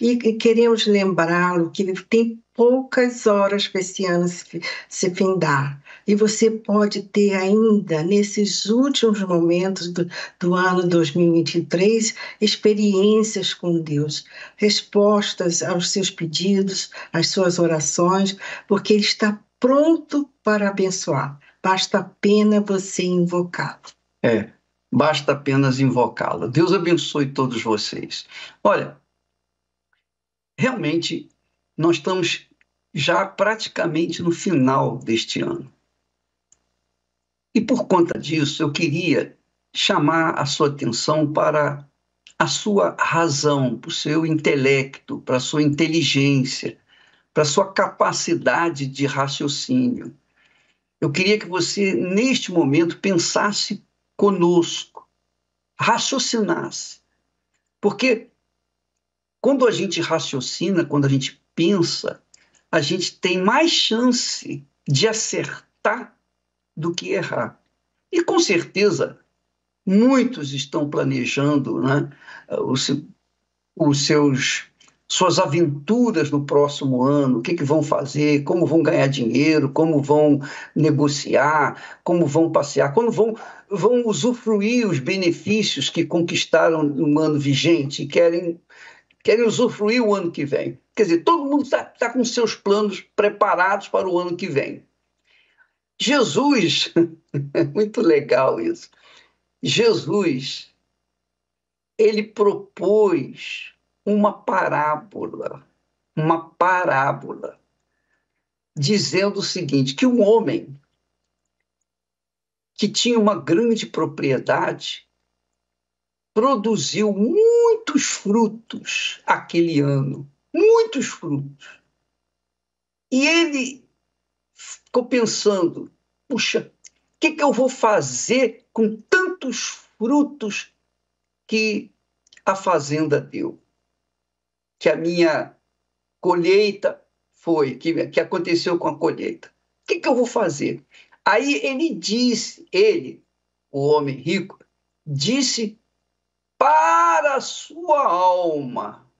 E, e queremos lembrá-lo que tem poucas horas para esse ano se, se findar. E você pode ter ainda, nesses últimos momentos do, do ano 2023, experiências com Deus, respostas aos seus pedidos, às suas orações, porque Ele está pronto para abençoar. Basta apenas você invocá-lo. É, basta apenas invocá-lo. Deus abençoe todos vocês. Olha, realmente nós estamos já praticamente no final deste ano. E por conta disso, eu queria chamar a sua atenção para a sua razão, para o seu intelecto, para a sua inteligência, para a sua capacidade de raciocínio. Eu queria que você, neste momento, pensasse conosco, raciocinasse. Porque quando a gente raciocina, quando a gente pensa, a gente tem mais chance de acertar do que errar. E com certeza, muitos estão planejando né, os, os seus suas aventuras no próximo ano, o que, que vão fazer, como vão ganhar dinheiro, como vão negociar, como vão passear, como vão, vão usufruir os benefícios que conquistaram no ano vigente e querem, querem usufruir o ano que vem. Quer dizer, todo mundo está tá com seus planos preparados para o ano que vem. Jesus, muito legal isso. Jesus, ele propôs uma parábola, uma parábola, dizendo o seguinte: que um homem que tinha uma grande propriedade produziu muitos frutos aquele ano, muitos frutos. E ele ficou pensando: puxa, o que, que eu vou fazer com tantos frutos que a fazenda deu? que a minha colheita foi, que, que aconteceu com a colheita. O que, que eu vou fazer? Aí ele disse, ele, o homem rico, disse para a sua alma.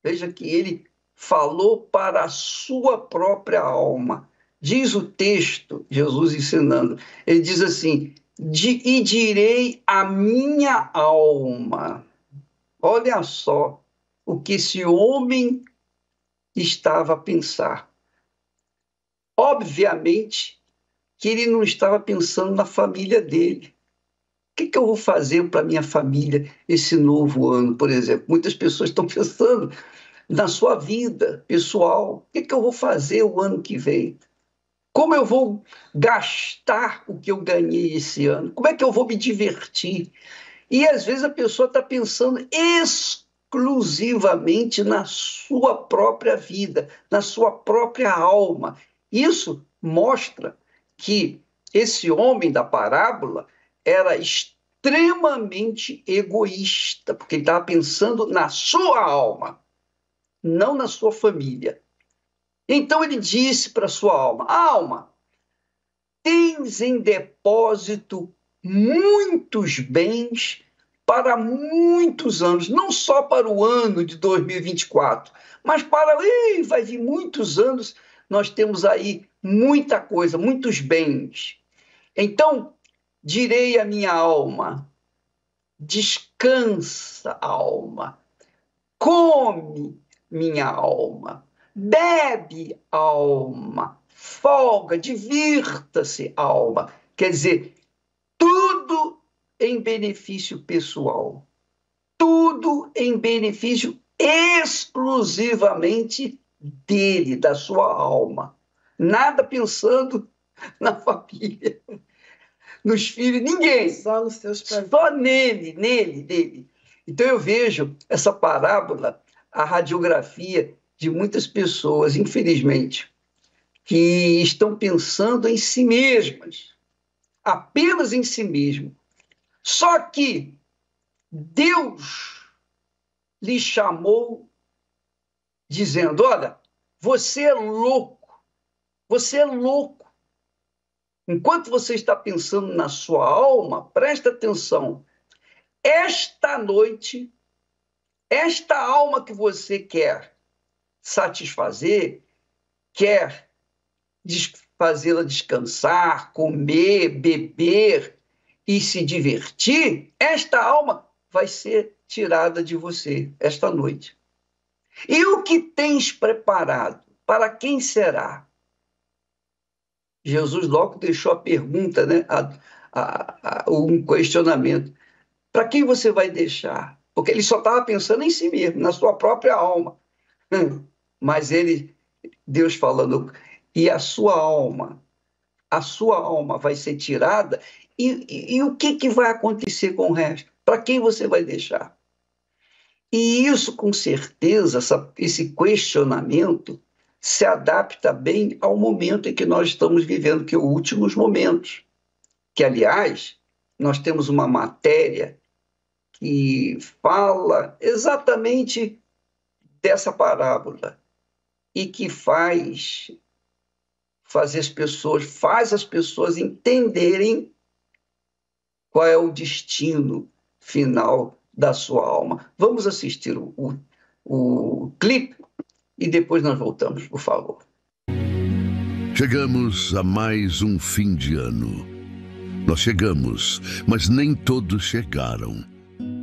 Veja que ele falou para a sua própria alma. Diz o texto, Jesus ensinando, ele diz assim: e direi a minha alma. Olha só, o que esse homem estava a pensar. Obviamente que ele não estava pensando na família dele. Que, que eu vou fazer para minha família esse novo ano, por exemplo? Muitas pessoas estão pensando na sua vida pessoal. O que, que eu vou fazer o ano que vem? Como eu vou gastar o que eu ganhei esse ano? Como é que eu vou me divertir? E às vezes a pessoa está pensando exclusivamente na sua própria vida, na sua própria alma. Isso mostra que esse homem da parábola era extremamente egoísta, porque ele estava pensando na sua alma, não na sua família. Então ele disse para sua alma: Alma, tens em depósito muitos bens para muitos anos, não só para o ano de 2024, mas para. Ih, vai vir muitos anos, nós temos aí muita coisa, muitos bens. Então, direi à minha alma: descansa, alma, come, minha alma, bebe, alma, folga, divirta-se, alma. Quer dizer, tudo em benefício pessoal. Tudo em benefício exclusivamente dele, da sua alma. Nada pensando na família, nos filhos, ninguém. Só nos seus prazeres. Só nele, nele, nele. Então eu vejo essa parábola, a radiografia de muitas pessoas, infelizmente, que estão pensando em si mesmas, apenas em si mesmo, só que Deus lhe chamou dizendo: Olha, você é louco, você é louco. Enquanto você está pensando na sua alma, presta atenção. Esta noite esta alma que você quer satisfazer, quer fazê-la descansar, comer, beber e se divertir, esta alma vai ser tirada de você esta noite. E o que tens preparado? Para quem será? Jesus logo deixou a pergunta, né? A, a, a, um questionamento. Para quem você vai deixar? Porque ele só estava pensando em si mesmo, na sua própria alma. Mas ele, Deus falando, e a sua alma, a sua alma vai ser tirada, e, e, e o que, que vai acontecer com o resto? Para quem você vai deixar? E isso, com certeza, essa, esse questionamento se adapta bem ao momento em que nós estamos vivendo, que é os últimos momentos. Que, aliás, nós temos uma matéria que fala exatamente dessa parábola e que faz fazer as pessoas, faz as pessoas entenderem qual é o destino final da sua alma. Vamos assistir o, o, o clipe e depois nós voltamos, por favor. Chegamos a mais um fim de ano. Nós chegamos, mas nem todos chegaram.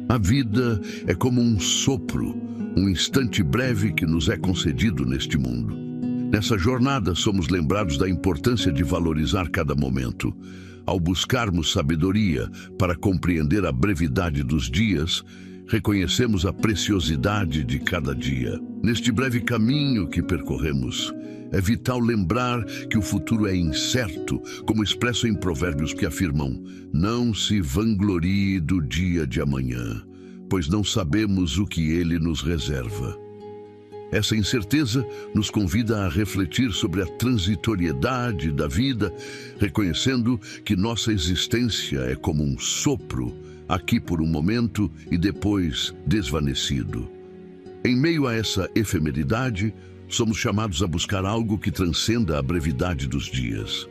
A vida é como um sopro, um instante breve que nos é concedido neste mundo. Nessa jornada, somos lembrados da importância de valorizar cada momento. Ao buscarmos sabedoria para compreender a brevidade dos dias, reconhecemos a preciosidade de cada dia. Neste breve caminho que percorremos, é vital lembrar que o futuro é incerto, como expresso em provérbios que afirmam: Não se vanglorie do dia de amanhã, pois não sabemos o que ele nos reserva. Essa incerteza nos convida a refletir sobre a transitoriedade da vida, reconhecendo que nossa existência é como um sopro aqui por um momento e depois desvanecido. Em meio a essa efemeridade, somos chamados a buscar algo que transcenda a brevidade dos dias.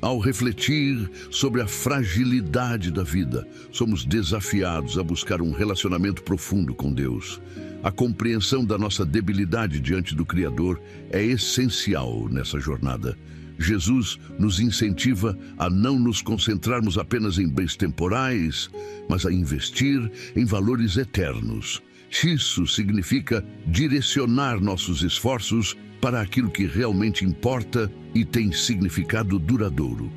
Ao refletir sobre a fragilidade da vida, somos desafiados a buscar um relacionamento profundo com Deus. A compreensão da nossa debilidade diante do Criador é essencial nessa jornada. Jesus nos incentiva a não nos concentrarmos apenas em bens temporais, mas a investir em valores eternos. Isso significa direcionar nossos esforços para aquilo que realmente importa e tem significado duradouro.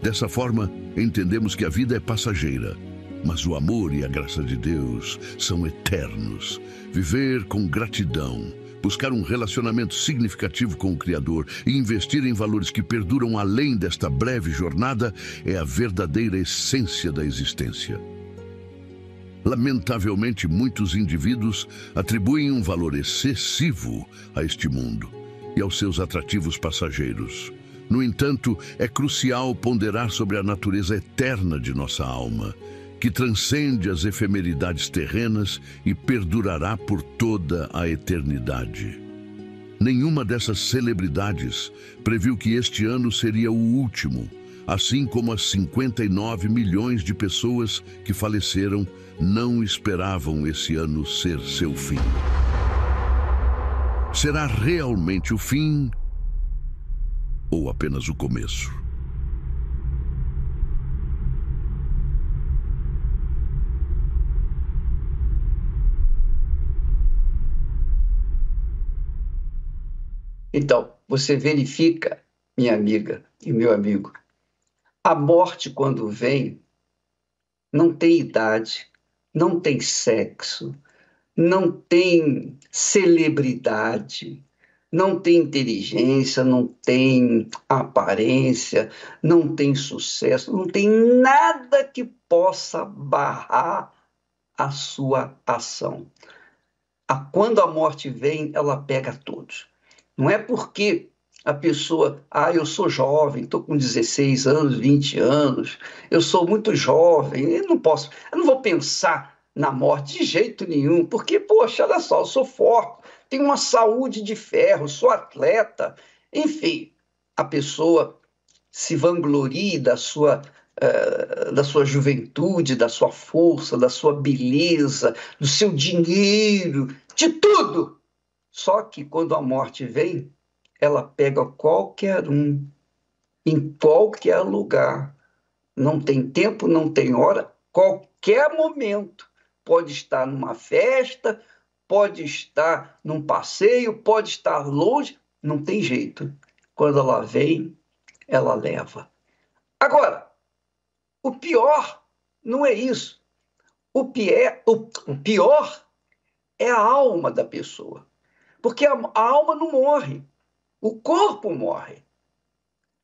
Dessa forma, entendemos que a vida é passageira, mas o amor e a graça de Deus são eternos. Viver com gratidão buscar um relacionamento significativo com o Criador e investir em valores que perduram além desta breve jornada é a verdadeira essência da existência. Lamentavelmente, muitos indivíduos atribuem um valor excessivo a este mundo e aos seus atrativos passageiros. No entanto, é crucial ponderar sobre a natureza eterna de nossa alma que transcende as efemeridades terrenas e perdurará por toda a eternidade. Nenhuma dessas celebridades previu que este ano seria o último, assim como as 59 milhões de pessoas que faleceram não esperavam esse ano ser seu fim. Será realmente o fim ou apenas o começo? Então, você verifica, minha amiga e meu amigo, a morte, quando vem, não tem idade, não tem sexo, não tem celebridade, não tem inteligência, não tem aparência, não tem sucesso, não tem nada que possa barrar a sua ação. Quando a morte vem, ela pega todos. Não é porque a pessoa, ah, eu sou jovem, estou com 16 anos, 20 anos, eu sou muito jovem, eu não posso, eu não vou pensar na morte de jeito nenhum, porque, poxa, olha só, eu sou forte, tenho uma saúde de ferro, sou atleta, enfim, a pessoa se vangloria da sua, uh, da sua juventude, da sua força, da sua beleza, do seu dinheiro, de tudo. Só que quando a morte vem, ela pega qualquer um, em qualquer lugar. Não tem tempo, não tem hora, qualquer momento. Pode estar numa festa, pode estar num passeio, pode estar longe, não tem jeito. Quando ela vem, ela leva. Agora, o pior não é isso. O, pior, é a alma da pessoa. Porque a, alma não morre, o corpo morre.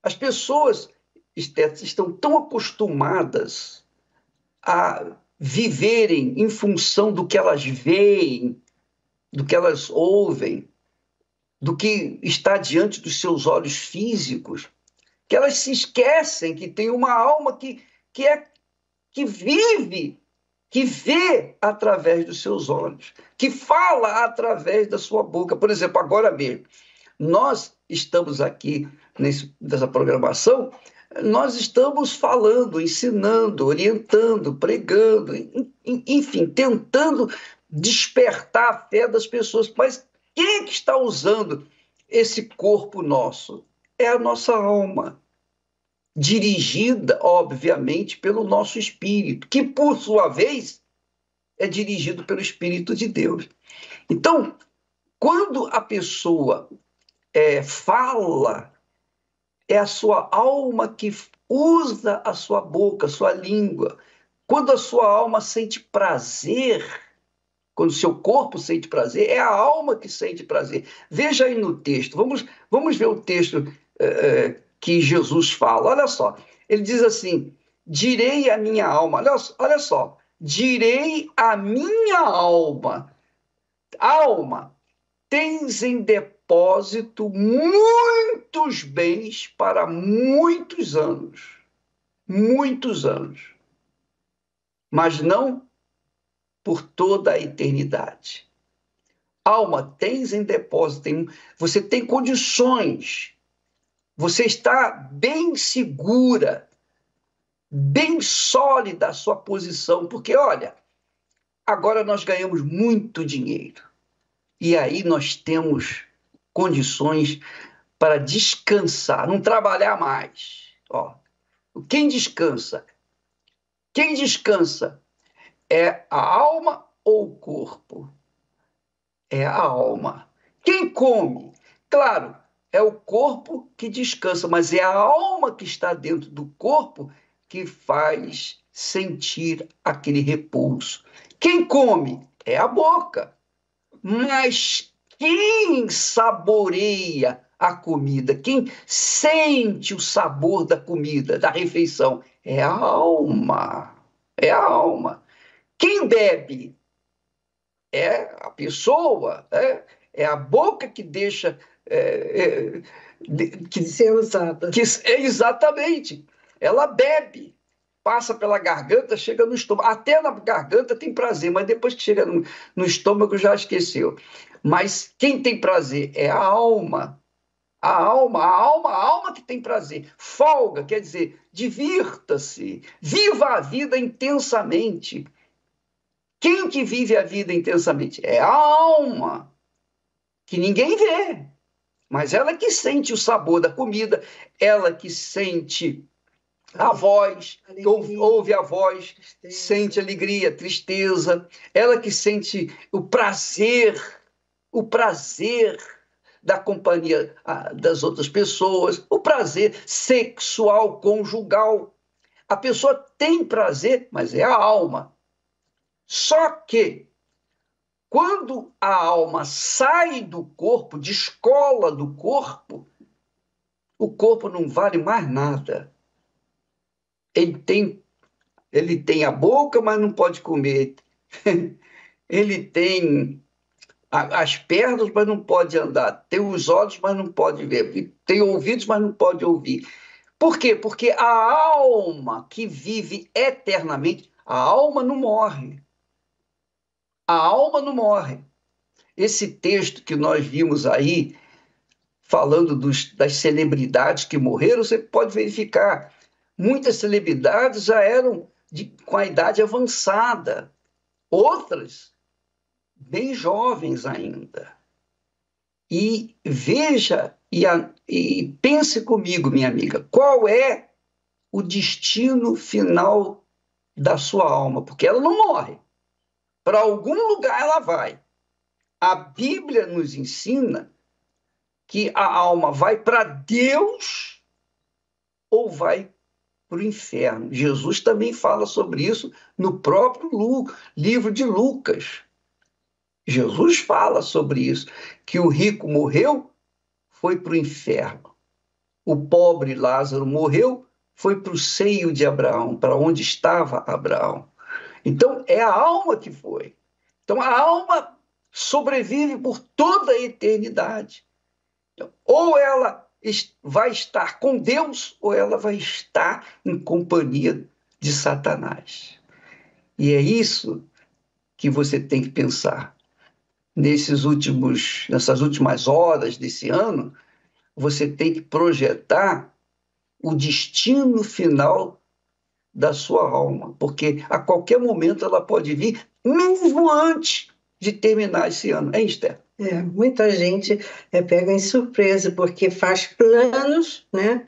As pessoas estão tão acostumadas a viverem em função do que elas veem, do que elas ouvem, do que está diante dos seus olhos físicos, que elas se esquecem que tem uma alma que, que é que vive, que vê através dos seus olhos, que fala através da sua boca. Por exemplo, agora mesmo, nós estamos aqui nesse, nessa programação, nós estamos falando, ensinando, orientando, pregando, enfim, tentando despertar a fé das pessoas. Mas quem é que está usando esse corpo nosso? É a nossa alma, dirigida, obviamente, pelo nosso espírito, que, por sua vez, é dirigido pelo Espírito de Deus. Então, quando a pessoa é, fala, é a sua alma que usa a sua boca, a sua língua. Quando a sua alma sente prazer, quando o seu corpo sente prazer, é a alma que sente prazer. Veja aí no texto, vamos, vamos ver o texto é, que Jesus fala. Olha só, ele diz assim: direi a minha alma, olha, olha só, direi a minha alma, alma, tens em depósito muitos bens para muitos anos. Muitos anos. Mas não por toda a eternidade. Alma, tens em depósito, tem, você tem condições, você está bem segura, bem sólida a sua posição, porque olha, agora nós ganhamos muito dinheiro e aí nós temos condições para descansar, não trabalhar mais. Ó, quem descansa? Quem descansa é a alma ou o corpo? É a alma. Quem come? Claro, é o corpo que descansa, mas é a alma que está dentro do corpo que faz sentir aquele repouso. Quem come? É a boca. Mas quem saboreia a comida, quem sente o sabor da comida, da refeição, é a alma. É a alma. Quem bebe é a pessoa, é, é a boca que deixa. É, é, que, ser usada. Que, é, exatamente. Ela bebe, passa pela garganta, chega no estômago. Até na garganta tem prazer, mas depois que chega no, no estômago já esqueceu. Mas quem tem prazer é a alma. A alma, a alma, a alma que tem prazer. Folga, quer dizer, divirta-se, viva a vida intensamente. Quem que vive a vida intensamente? É a alma, que ninguém vê, mas ela que sente o sabor da comida, ela que sente a voz, ouve, ouve, a voz, tristeza. sente alegria, tristeza, ela que sente o prazer, o prazer da companhia das outras pessoas, o prazer sexual, conjugal. A pessoa tem prazer, mas é a alma. Só que, quando a alma sai do corpo, descola do corpo, o corpo não vale mais nada. Ele tem, ele tem a boca, mas não pode comer. ele tem as pernas, mas não pode andar. Tem os olhos, mas não pode ver. Tem ouvidos, mas não pode ouvir. Por quê? Porque a alma que vive eternamente, a alma não morre. A alma não morre. Esse texto que nós vimos aí, falando dos, das celebridades que morreram, você pode verificar. Muitas celebridades já eram de, com a idade avançada, outras bem jovens ainda. E veja e, a, e pense comigo, minha amiga, qual é o destino final da sua alma? Porque ela não morre. Para algum lugar ela vai. A Bíblia nos ensina que a alma vai para Deus ou vai para o inferno. Jesus também fala sobre isso no próprio livro de Lucas. Jesus fala sobre isso, que o rico morreu, foi para o inferno. O pobre Lázaro morreu, foi para o seio de Abraão, para onde estava Abraão. Então, é a alma que foi. Então, a alma sobrevive por toda a eternidade. Ou ela vai estar com Deus, ou ela vai estar em companhia de Satanás. E é isso que você tem que pensar. Nesses últimos, nessas últimas horas desse ano, você tem que projetar o destino final da sua alma, porque a qualquer momento ela pode vir, mesmo antes de terminar esse ano. É, Esther? É, muita gente é pega em surpresa, porque faz planos, né?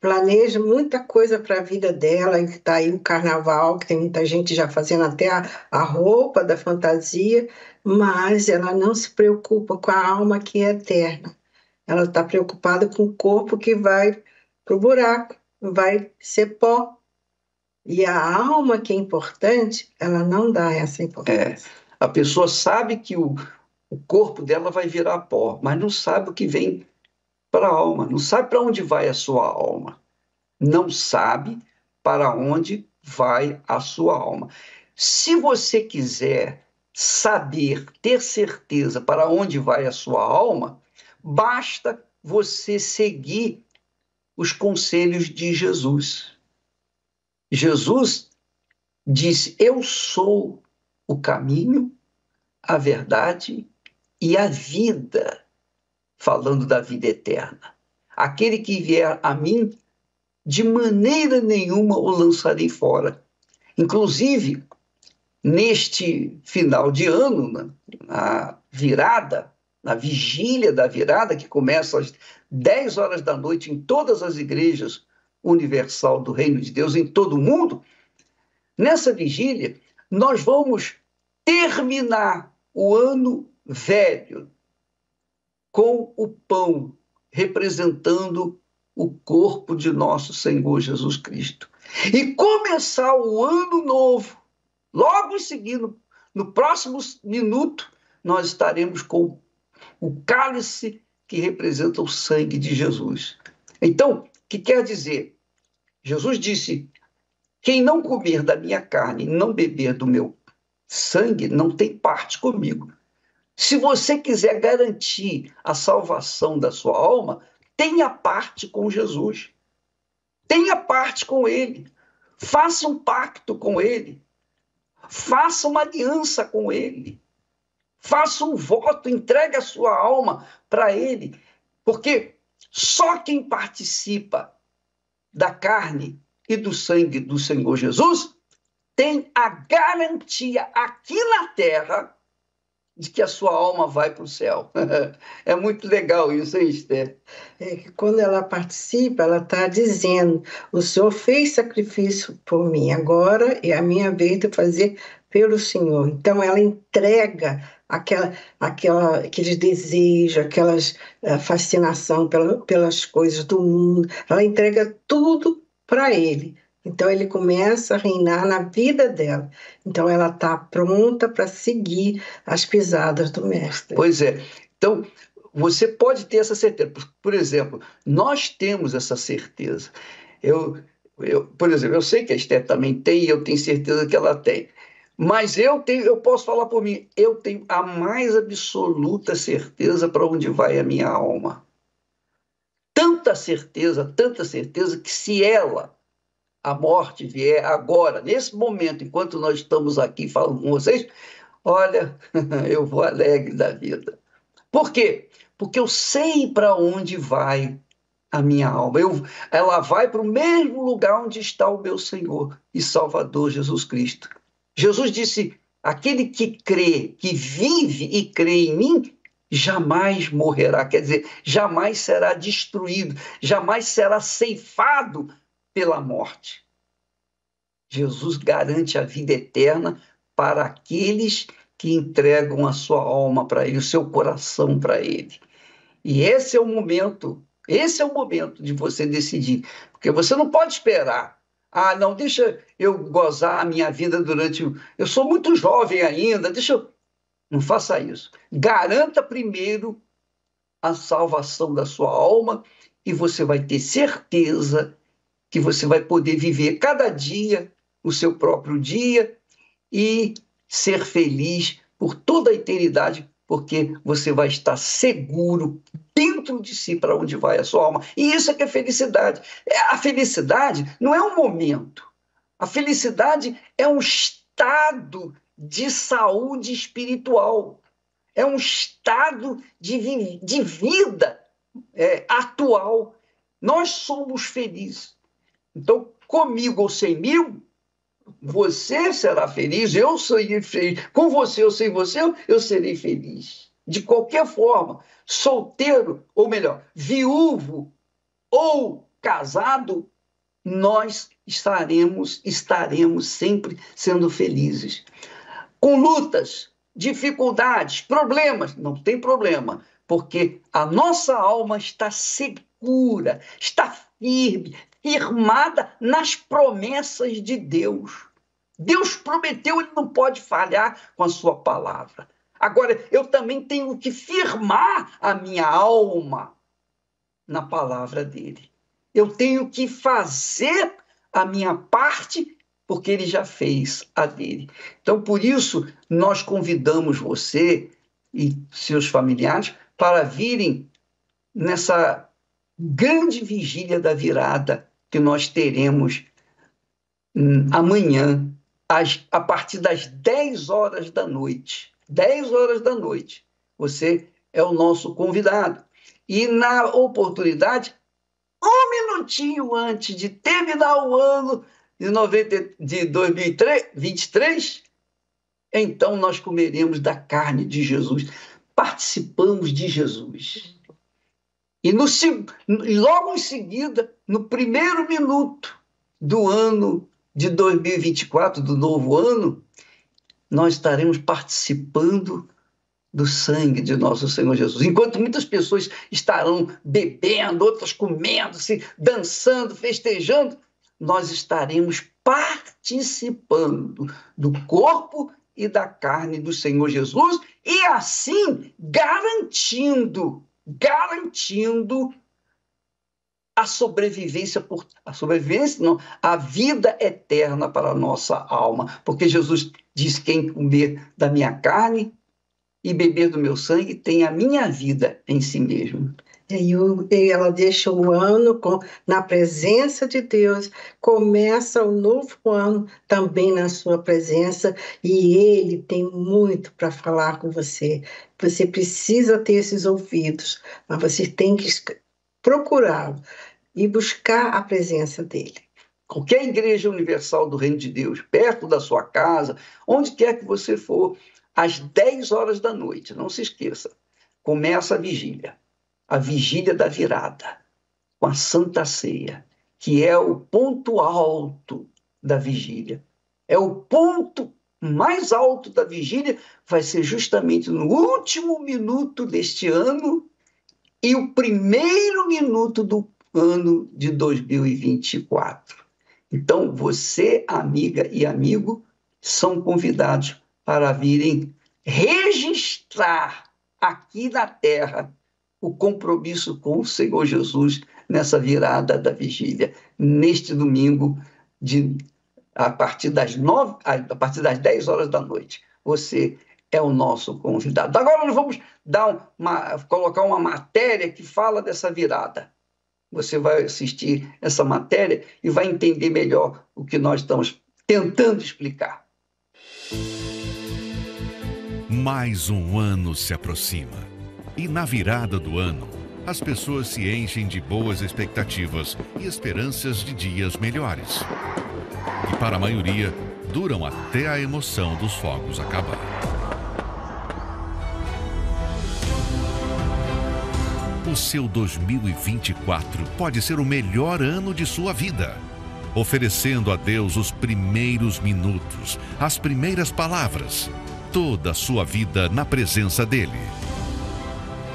Planeja muita coisa para a vida dela, está aí o carnaval, que tem muita gente já fazendo até a, a roupa da fantasia, mas ela não se preocupa com a alma que é eterna. Ela está preocupada com o corpo que vai para o buraco, vai ser pó. E a alma que é importante, ela não dá essa importância. É. A pessoa sabe que o, o corpo dela vai virar pó, mas não sabe o que vem para a alma, não sabe para onde vai a sua alma. Não sabe para onde vai a sua alma. Se você quiser saber, ter certeza para onde vai a sua alma, basta você seguir os conselhos de Jesus. Jesus disse: Eu sou o caminho, a verdade e a vida, falando da vida eterna. Aquele que vier a mim, de maneira nenhuma o lançarei fora. Inclusive, neste final de ano, na virada, na vigília da virada, que começa às 10 horas da noite em todas as igrejas universal do Reino de Deus, em todo o mundo, nessa vigília, nós vamos terminar o ano velho com o pão representando o corpo de nosso Senhor Jesus Cristo. E começar o ano novo, logo em seguida, no próximo minuto, nós estaremos com o cálice que representa o sangue de Jesus. Então, o que quer dizer? Jesus disse: quem não comer da minha carne não beber do meu sangue não tem parte comigo. Se você quiser garantir a salvação da sua alma, tenha parte com Jesus. Tenha parte com Ele. Faça um pacto com Ele. Faça uma aliança com Ele. Faça um voto, entregue a sua alma para Ele. Porque só quem participa da carne e do sangue do Senhor Jesus tem a garantia aqui na terra de que a sua alma vai para o céu. é muito legal isso, hein, Esther? É que quando ela participa, ela está dizendo: o Senhor fez sacrifício por mim, agora é a minha vez de fazer pelo Senhor. Então, ela entrega aquela, aquela, aqueles desejos, aquelas uh, fascinação pela, pelas coisas do mundo, ela entrega tudo para Ele. Então ele começa a reinar na vida dela. Então ela está pronta para seguir as pisadas do mestre. Pois é. Então você pode ter essa certeza. Por exemplo, nós temos essa certeza. Eu, eu, por exemplo, eu sei que a Esther também tem e eu tenho certeza que ela tem. Mas eu tenho, eu posso falar por mim, eu tenho a mais absoluta certeza para onde vai a minha alma. Tanta certeza, tanta certeza que se ela a morte vier agora, nesse momento, enquanto nós estamos aqui falando com vocês, olha, eu vou alegre da vida. Por quê? Porque eu sei para onde vai a minha alma. Eu, ela vai para o mesmo lugar onde está o meu Senhor e Salvador Jesus Cristo. Jesus disse: aquele que crê, que vive e crê em mim, jamais morrerá, quer dizer, jamais será destruído, jamais será ceifado pela morte. Jesus garante a vida eterna para aqueles que entregam a sua alma para Ele, o seu coração para Ele. E esse é o momento, esse é o momento de você decidir, porque você não pode esperar. Ah, não, deixa eu gozar a minha vida durante. Eu sou muito jovem ainda, deixa eu. Não faça isso. Garanta primeiro a salvação da sua alma e você vai ter certeza que você vai poder viver cada dia o seu próprio dia e ser feliz por toda a eternidade, porque você vai estar seguro dentro de si para onde vai a sua alma. E isso é que é felicidade. É, a felicidade não é um momento. A felicidade é um estado de saúde espiritual. É um estado de, de vida é, atual. Nós somos felizes. Então, comigo ou sem mil, você será feliz, eu serei feliz. Com você ou sem você, eu serei feliz. De qualquer forma, solteiro, ou melhor, viúvo ou casado, nós estaremos, estaremos sempre sendo felizes. Com lutas, dificuldades, problemas, não tem problema, porque a nossa alma está segura, está firme, firmada nas promessas de Deus. Deus prometeu, ele não pode falhar com a sua palavra. Agora, eu também tenho que firmar a minha alma na palavra dele. Eu tenho que fazer a minha parte, porque ele já fez a dele. Então, por isso, nós convidamos você e seus familiares para virem nessa grande vigília da virada que nós teremos hum, amanhã, a partir das 10 horas da noite. 10 horas da noite. Você é o nosso convidado. E na oportunidade, um minutinho antes de terminar o ano de, 90, de 2023, então nós comeremos da carne de Jesus. Participamos de Jesus. E no, logo em seguida, no primeiro minuto do ano de 2024, do novo ano, nós estaremos participando do sangue de nosso Senhor Jesus. Enquanto muitas pessoas estarão bebendo, outras comendo, se dançando, festejando, nós estaremos participando do corpo e da carne do Senhor Jesus e assim garantindo garantindo a sobrevivência por a sobrevivência não, a vida eterna para a nossa alma, porque Jesus diz quem comer da minha carne e beber do meu sangue tem a minha vida em si mesmo. E ela deixa o ano com, na presença de Deus, começa o novo ano também na sua presença, e Ele tem muito para falar com você. Você precisa ter esses ouvidos, mas você tem que procurá-lo e buscar a presença dele. Qualquer igreja universal do Reino de Deus, perto da sua casa, onde quer que você for, às 10 horas da noite, não se esqueça, começa a vigília a vigília da virada, com a Santa Ceia, que é o ponto alto da vigília. É o ponto mais alto da vigília, vai ser justamente no último minuto deste ano e o primeiro minuto do ano de 2024. Então, você, amiga e amigo, são convidados para virem registrar aqui na Terra o compromisso com o Senhor Jesus nessa virada da vigília, neste domingo, de, a, partir das nove, a partir das 10 horas da noite. Você é o nosso convidado. Agora nós vamos dar uma, colocar uma matéria que fala dessa virada. Você vai assistir essa matéria e vai entender melhor o que nós estamos tentando explicar. Mais um ano se aproxima e na virada do ano, as pessoas se enchem de boas expectativas e esperanças de dias melhores. E para a maioria, duram até a emoção dos fogos acabar. O seu 2024 pode ser o melhor ano de sua vida, oferecendo a Deus os primeiros minutos, as primeiras palavras, toda a sua vida na presença dEle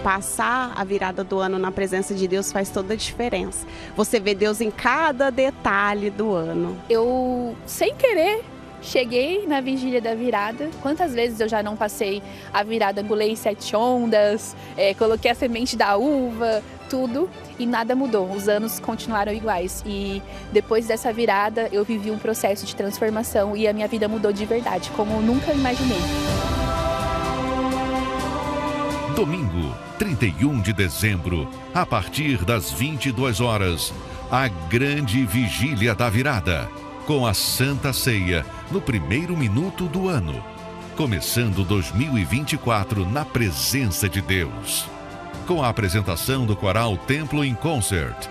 passar a virada do ano na presença de Deus faz toda a diferença. Você vê Deus em cada detalhe do ano. Eu, sem querer, cheguei na vigília da virada. Quantas vezes eu já não passei a virada, pulei sete ondas, é, coloquei a semente da uva, tudo e nada mudou. Os anos continuaram iguais e depois dessa virada eu vivi um processo de transformação e a minha vida mudou de verdade, como nunca imaginei. Domingo, 31 de dezembro, a partir das 22 horas, a grande vigília da virada, com a Santa Ceia no primeiro minuto do ano, começando 2024 na presença de Deus. Com a apresentação do coral Templo em Concert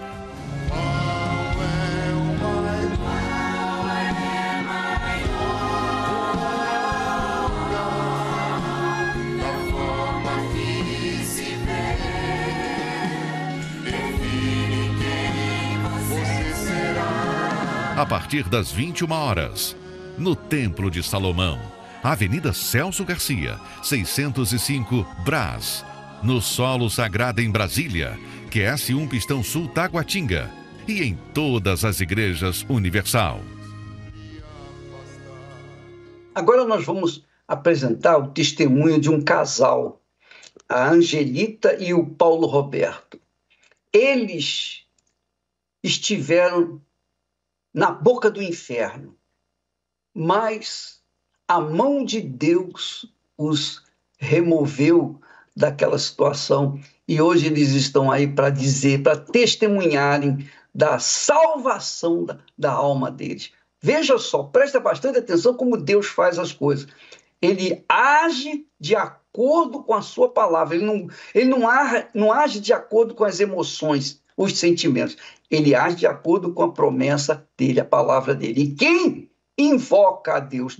a partir das 21 horas, no Templo de Salomão, Avenida Celso Garcia, 605 Brás, no Solo Sagrado em Brasília, QS1 Pistão Sul Taguatinga e em todas as igrejas Universal. Agora nós vamos apresentar o testemunho de um casal, a Angelita e o Paulo Roberto. Eles estiveram na boca do inferno. Mas a mão de Deus os removeu daquela situação e hoje eles estão aí para dizer, para testemunharem da salvação da, da alma deles. Veja só, presta bastante atenção como Deus faz as coisas. Ele age de acordo com a sua palavra, ele não, ele não, não age de acordo com as emoções, os sentimentos. Ele age de acordo com a promessa dele, a palavra dele. E quem invoca a Deus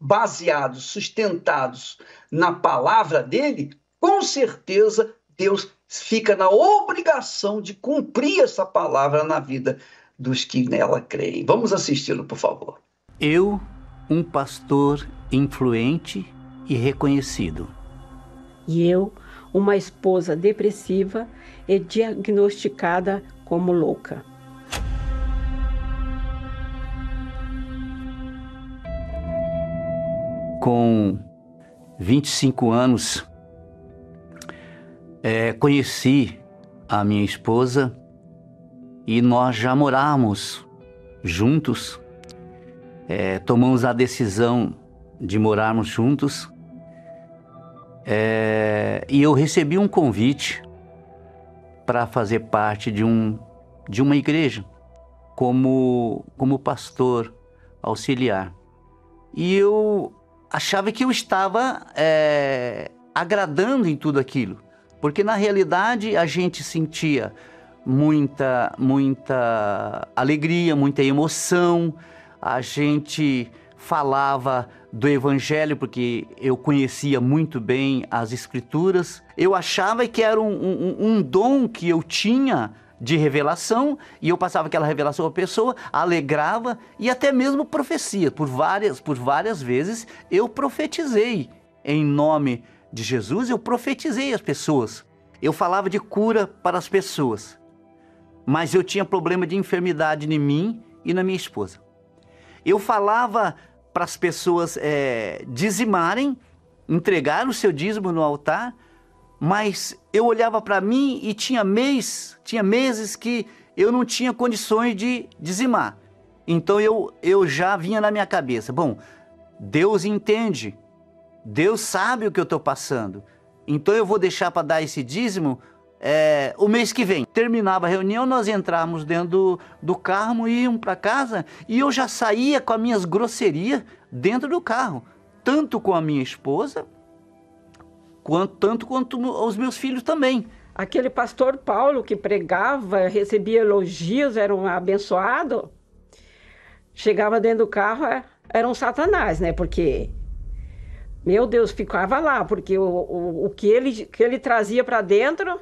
baseados, sustentados na palavra dele, com certeza Deus fica na obrigação de cumprir essa palavra na vida dos que nela creem. Vamos assisti-lo, por favor. Eu, um pastor influente e reconhecido. E eu, uma esposa depressiva e diagnosticada como louca. Com 25 anos, é, conheci a minha esposa e nós já morávamos juntos. É, tomamos a decisão de morarmos juntos é, e eu recebi um convite para fazer parte de, um, de uma igreja como, como pastor auxiliar. E eu achava que eu estava é, agradando em tudo aquilo, porque na realidade a gente sentia muita, muita alegria, muita emoção, a gente falava do Evangelho, porque eu conhecia muito bem as Escrituras. Eu achava que era um, um, um dom que eu tinha de revelação e eu passava aquela revelação à pessoa, alegrava e até mesmo profecia. Por várias, por várias vezes eu profetizei em nome de Jesus, eu profetizei as pessoas. Eu falava de cura para as pessoas. Mas eu tinha problema de enfermidade em mim e na minha esposa. Eu falava para as pessoas é, dizimarem, entregar o seu dízimo no altar, mas eu olhava para mim e tinha mês, tinha meses que eu não tinha condições de dizimar. Então eu, eu já vinha na minha cabeça, bom, Deus entende, Deus sabe o que eu estou passando, então eu vou deixar para dar esse dízimo é, o mês que vem. Terminava a reunião, nós entrávamos dentro do, do carro íamos para casa e eu já saía com as minhas grosserias dentro do carro, tanto com a minha esposa, quanto, tanto quanto os meus filhos também. Aquele pastor Paulo que pregava, recebia elogios, era um abençoado, chegava dentro do carro, é, era um satanás, né? Porque, meu Deus, ficava lá, porque o, o, o que, ele, que ele trazia para dentro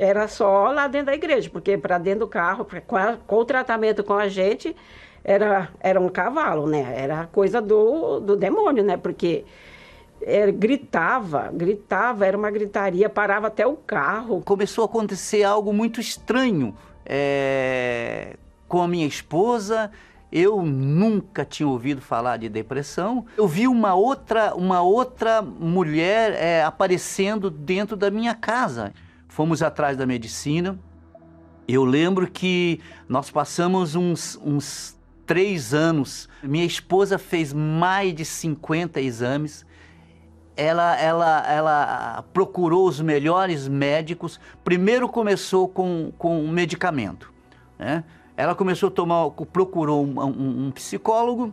era só lá dentro da igreja, porque para dentro do carro, com, a, com, o tratamento com a gente, era, era um cavalo, né? Era coisa do, do demônio, né? Porque é, gritava, gritava, era uma gritaria, parava até o carro. Começou a acontecer algo muito estranho é, com a minha esposa. Eu nunca tinha ouvido falar de depressão. Eu vi uma outra, uma outra mulher é, aparecendo dentro da minha casa. Fomos atrás da medicina. Eu lembro que nós passamos uns, uns três anos. Minha esposa fez mais de 50 exames ela, ela, ela procurou os melhores médicos. Primeiro começou com, com um medicamento. Né? Ela começou a tomar, procurou um, um, um psicólogo.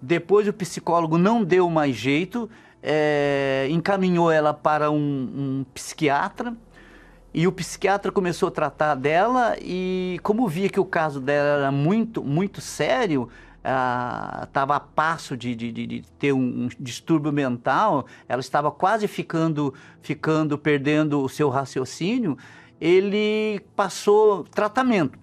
Depois o psicólogo não deu mais jeito, é, encaminhou ela para um, um psiquiatra. E o psiquiatra começou a tratar dela e como via que o caso dela era muito, muito sério, estava ah, a passo de, de, de ter um, um, distúrbio mental, ela estava quase ficando, ficando, perdendo o seu raciocínio, ele passou tratamento.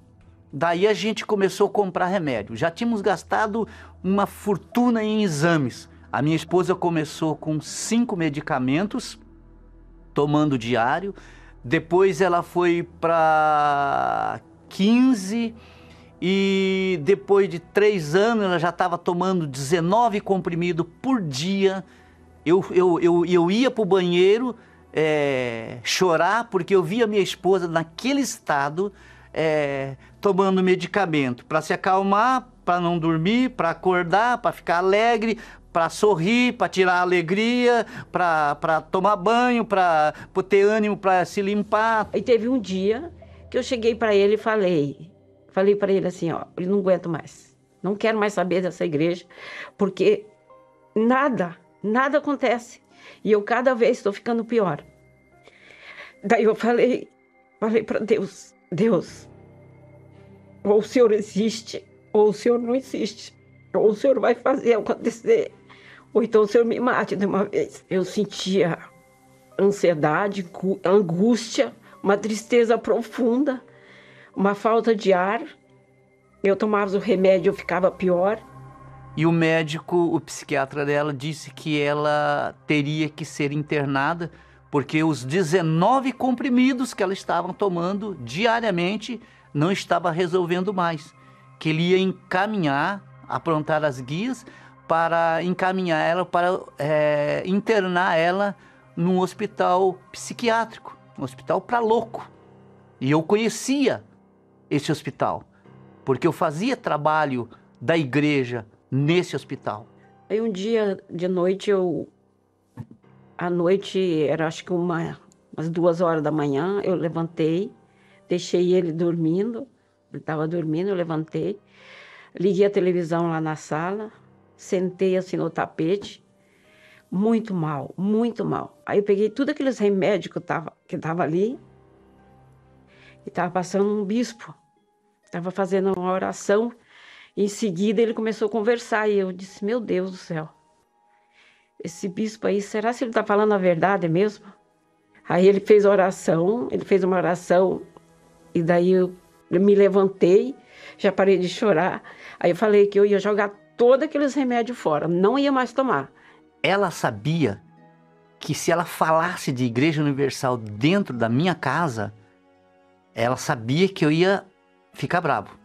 Daí a gente começou a comprar remédio. Já tínhamos gastado uma fortuna em exames. A minha esposa começou com cinco medicamentos, tomando diário. Depois ela foi para 15 e depois de três anos ela já estava tomando 19 comprimidos por dia. Eu, eu, eu, eu ia para o banheiro é, chorar porque eu via minha esposa naquele estado é, tomando medicamento para se acalmar, para não dormir, para acordar, para ficar alegre, para sorrir, para tirar alegria, para tomar banho, para ter ânimo para se limpar. E teve um dia que eu cheguei para ele e falei: Falei para ele assim, ó, eu não aguento mais. Não quero mais saber dessa igreja, porque nada, nada acontece. E eu cada vez estou ficando pior. Daí eu falei, falei para Deus, Deus, ou o Senhor existe, ou o Senhor não existe. Ou o Senhor vai fazer acontecer, ou então o Senhor me mate de uma vez. Eu sentia ansiedade, angústia, uma tristeza profunda uma falta de ar. Eu tomava o remédio, eu ficava pior. E o médico, o psiquiatra dela, disse que ela teria que ser internada porque os 19 comprimidos que ela estava tomando diariamente não estava resolvendo mais. Que ele ia encaminhar, aprontar as guias para encaminhar ela, para é, internar ela num hospital psiquiátrico, um hospital para louco. E eu conhecia esse hospital, porque eu fazia trabalho da igreja nesse hospital. Aí um dia de noite eu à noite era acho que uma umas duas horas da manhã eu levantei, deixei ele dormindo, ele estava dormindo, eu levantei, liguei a televisão lá na sala, sentei assim no tapete, muito mal, muito mal. Aí eu peguei tudo aqueles remédios que tava que tava ali e estava passando um bispo Estava fazendo uma oração. Em seguida, ele começou a conversar e eu disse: Meu Deus do céu, esse bispo aí, será que ele está falando a verdade mesmo? Aí ele fez oração, ele fez uma oração e daí eu me levantei, já parei de chorar. Aí eu falei que eu ia jogar todos aqueles remédios fora, não ia mais tomar. Ela sabia que se ela falasse de Igreja Universal dentro da minha casa, ela sabia que eu ia fica bravo.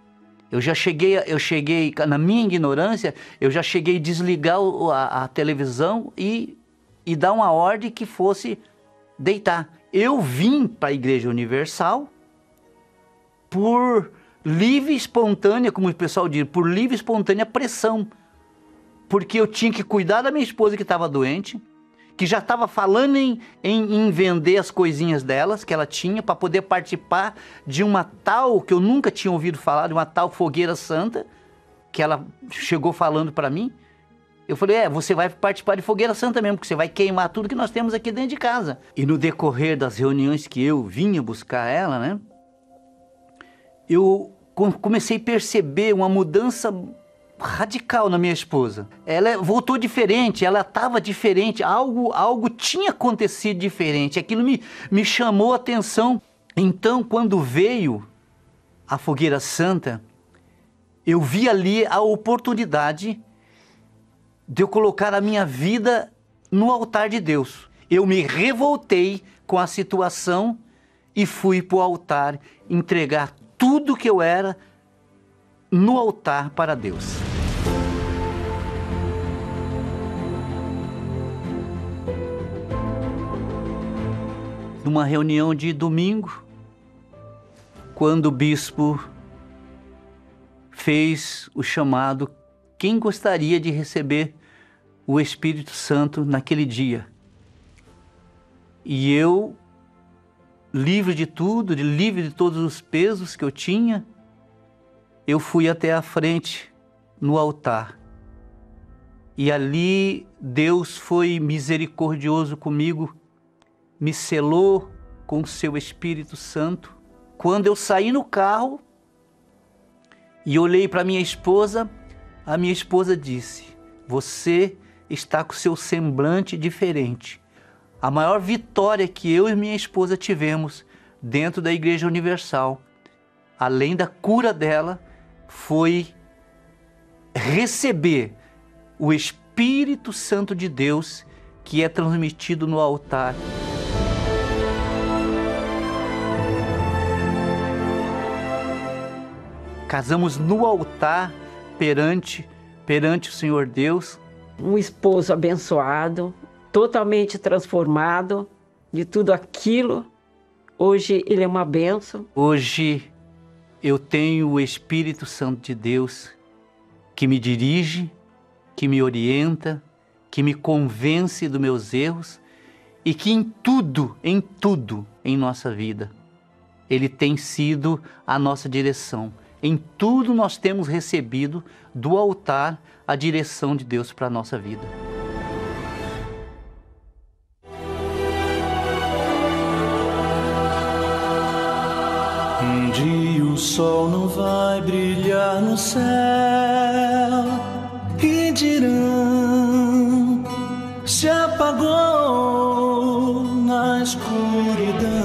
Eu já cheguei, eu cheguei na minha ignorância, eu já cheguei a desligar a, a televisão e, e dar uma ordem que fosse deitar. Eu vim para a Igreja Universal por livre e espontânea, como o pessoal diz, por livre e espontânea pressão. Porque eu tinha que cuidar da minha esposa que estava doente, que já estava falando em, em, em, vender as coisinhas delas que ela tinha para poder participar de uma tal que eu nunca tinha ouvido falar, de uma tal fogueira santa que ela chegou falando para mim. Eu falei, é, você vai participar de fogueira santa mesmo, porque você vai queimar tudo que nós temos aqui dentro de casa. E no decorrer das reuniões que eu vinha buscar ela, né? Eu comecei a perceber uma mudança radical na minha esposa. Ela voltou diferente, ela estava diferente, algo, algo tinha acontecido diferente. Aquilo me, me chamou a atenção. Então, quando veio a fogueira santa, eu vi ali a oportunidade de eu colocar a minha vida no altar de Deus. Eu me revoltei com a situação e fui para o altar entregar tudo que eu era no altar para Deus. Numa reunião de domingo, quando o bispo fez o chamado quem gostaria de receber o Espírito Santo naquele dia. E eu, livre de tudo, livre de todos os pesos que eu tinha, eu fui até a frente no altar. E ali Deus foi misericordioso comigo, me selou com o seu Espírito Santo. Quando eu saí no carro e olhei para minha esposa, a minha esposa disse: Você está com seu semblante diferente. A maior vitória que eu e minha esposa tivemos dentro da Igreja Universal, além da cura dela, foi receber o Espírito Santo de Deus que é transmitido no altar. Casamos no altar perante perante o Senhor Deus. Um esposo abençoado, totalmente transformado de tudo aquilo. Hoje ele é uma benção. Hoje eu tenho o Espírito Santo de Deus que me dirige, que me orienta, que me convence dos meus erros e que em tudo, em tudo em nossa vida, ele tem sido a nossa direção. Em tudo nós temos recebido do altar a direção de Deus para a nossa vida. Sol não vai brilhar no céu e dirão se apagou na escuridão.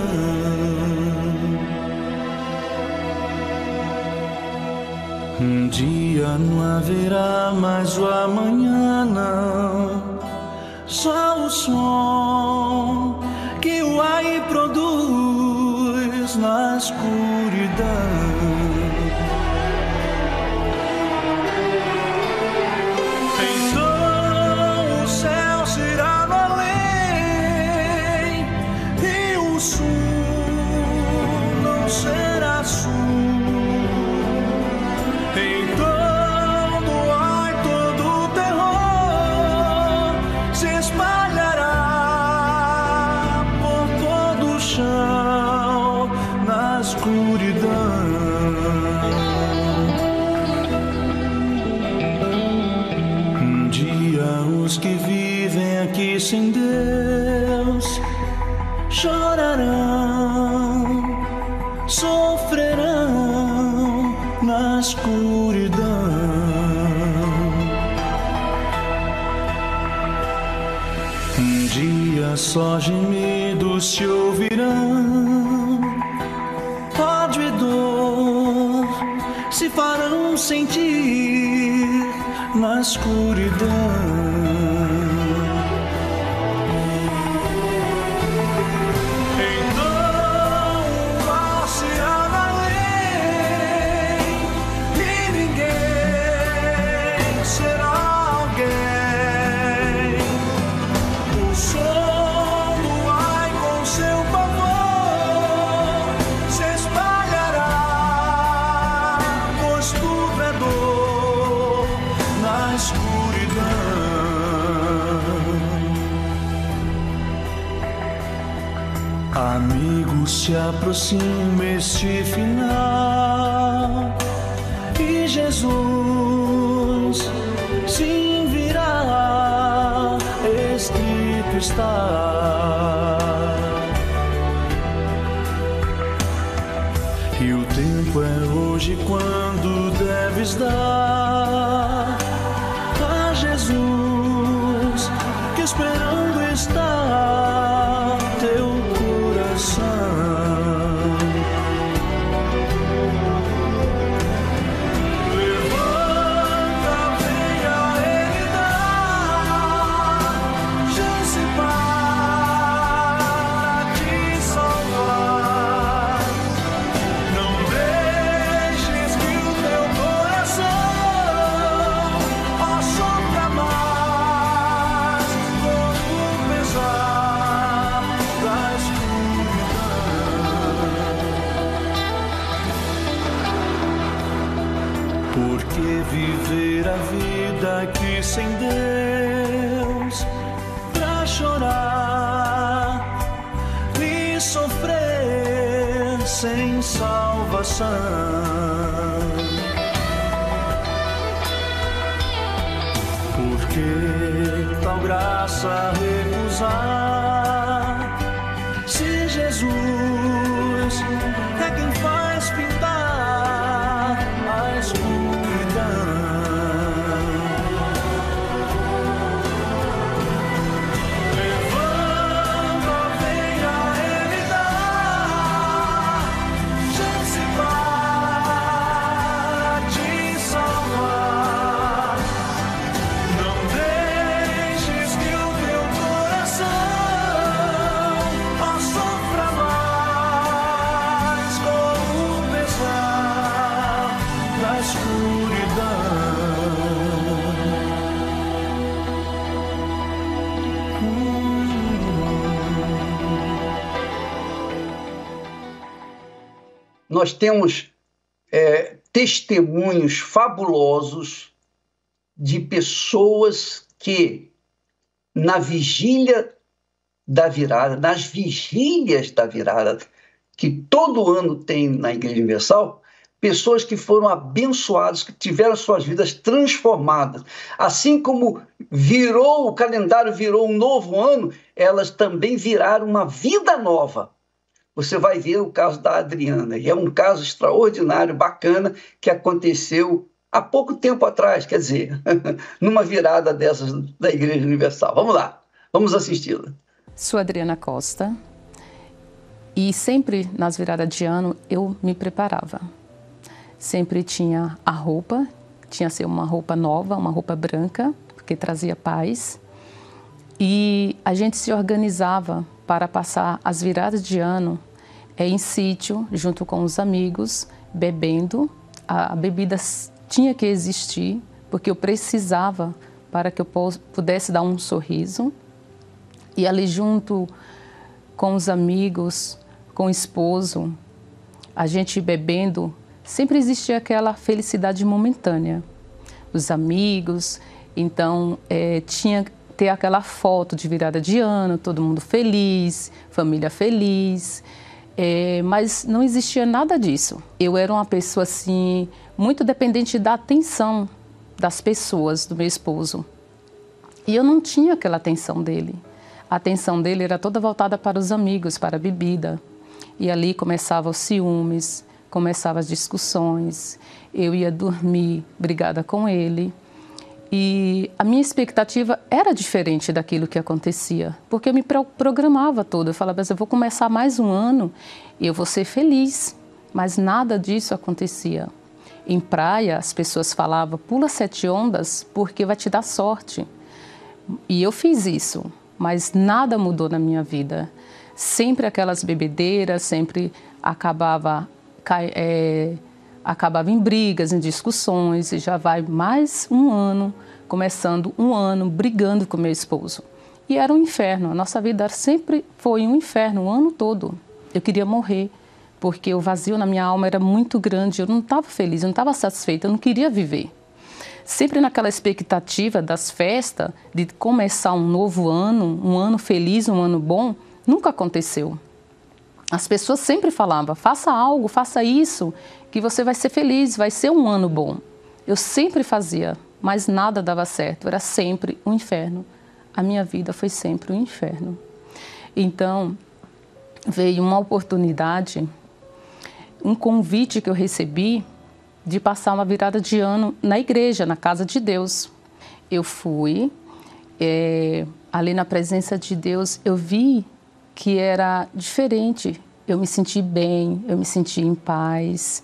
Um dia não haverá mais o amanhã, não. Só o som que o ar produz na escuridão. Só gemidos se ouvirão, ódio e dor se farão sentir na escuridão. Escuridão. Amigos, se aproxima este final e Jesus sim virá. estar. E o tempo é hoje quando deves dar Nós temos é, testemunhos fabulosos de pessoas que, na vigília da virada, nas vigílias da virada, que todo ano tem na Igreja Universal, pessoas que foram abençoadas, que tiveram suas vidas transformadas. Assim como virou, o calendário virou um novo ano, elas também viraram uma vida nova. Você vai ver o caso da Adriana, e é um caso extraordinário, bacana, que aconteceu há pouco tempo atrás, quer dizer, numa virada dessas da Igreja Universal. Vamos lá, vamos assisti-la. Sou Adriana Costa e sempre nas viradas de ano eu me preparava. Sempre tinha a roupa, tinha ser uma roupa nova, uma roupa branca, porque trazia paz. E a gente se organizava para passar as viradas de ano é, em sítio, junto com os amigos, bebendo. A, a bebida tinha que existir, porque eu precisava para que eu pudesse dar um sorriso. E ali junto com os amigos, com o esposo, a gente bebendo, sempre existia aquela felicidade momentânea. Os amigos, então é, tinha ter aquela foto de virada de ano, todo mundo feliz, família feliz, é, mas não existia nada disso. Eu era uma pessoa assim muito dependente da atenção das pessoas, do meu esposo, e eu não tinha aquela atenção dele. A atenção dele era toda voltada para os amigos, para a bebida. E ali começavam os ciúmes, começavam as discussões. Eu ia dormir brigada com ele. E a minha expectativa era diferente daquilo que acontecia, porque eu me programava todo. Eu falava, eu vou começar mais um ano e eu vou ser feliz. Mas nada disso acontecia. Em praia, as pessoas falavam, pula sete ondas porque vai te dar sorte. E eu fiz isso, mas nada mudou na minha vida. Sempre aquelas bebedeiras, sempre acabava, é, acabava em brigas, em discussões, e já vai mais um ano, começando um ano brigando com meu esposo. E era um inferno, a nossa vida sempre foi um inferno, o ano todo. Eu queria morrer, porque o vazio na minha alma era muito grande, eu não estava feliz, eu não estava satisfeita, eu não queria viver sempre naquela expectativa das festas, de começar um novo ano, um ano feliz, um ano bom, nunca aconteceu. As pessoas sempre falavam: faça algo, faça isso, que você vai ser feliz, vai ser um ano bom. Eu sempre fazia, mas nada dava certo, era sempre um inferno. a minha vida foi sempre um inferno. Então, veio uma oportunidade, um convite que eu recebi de passar uma virada de ano na igreja, na casa de Deus. Eu fui, é, ali na presença de Deus, eu vi que era diferente. Eu me senti bem, eu me senti em paz.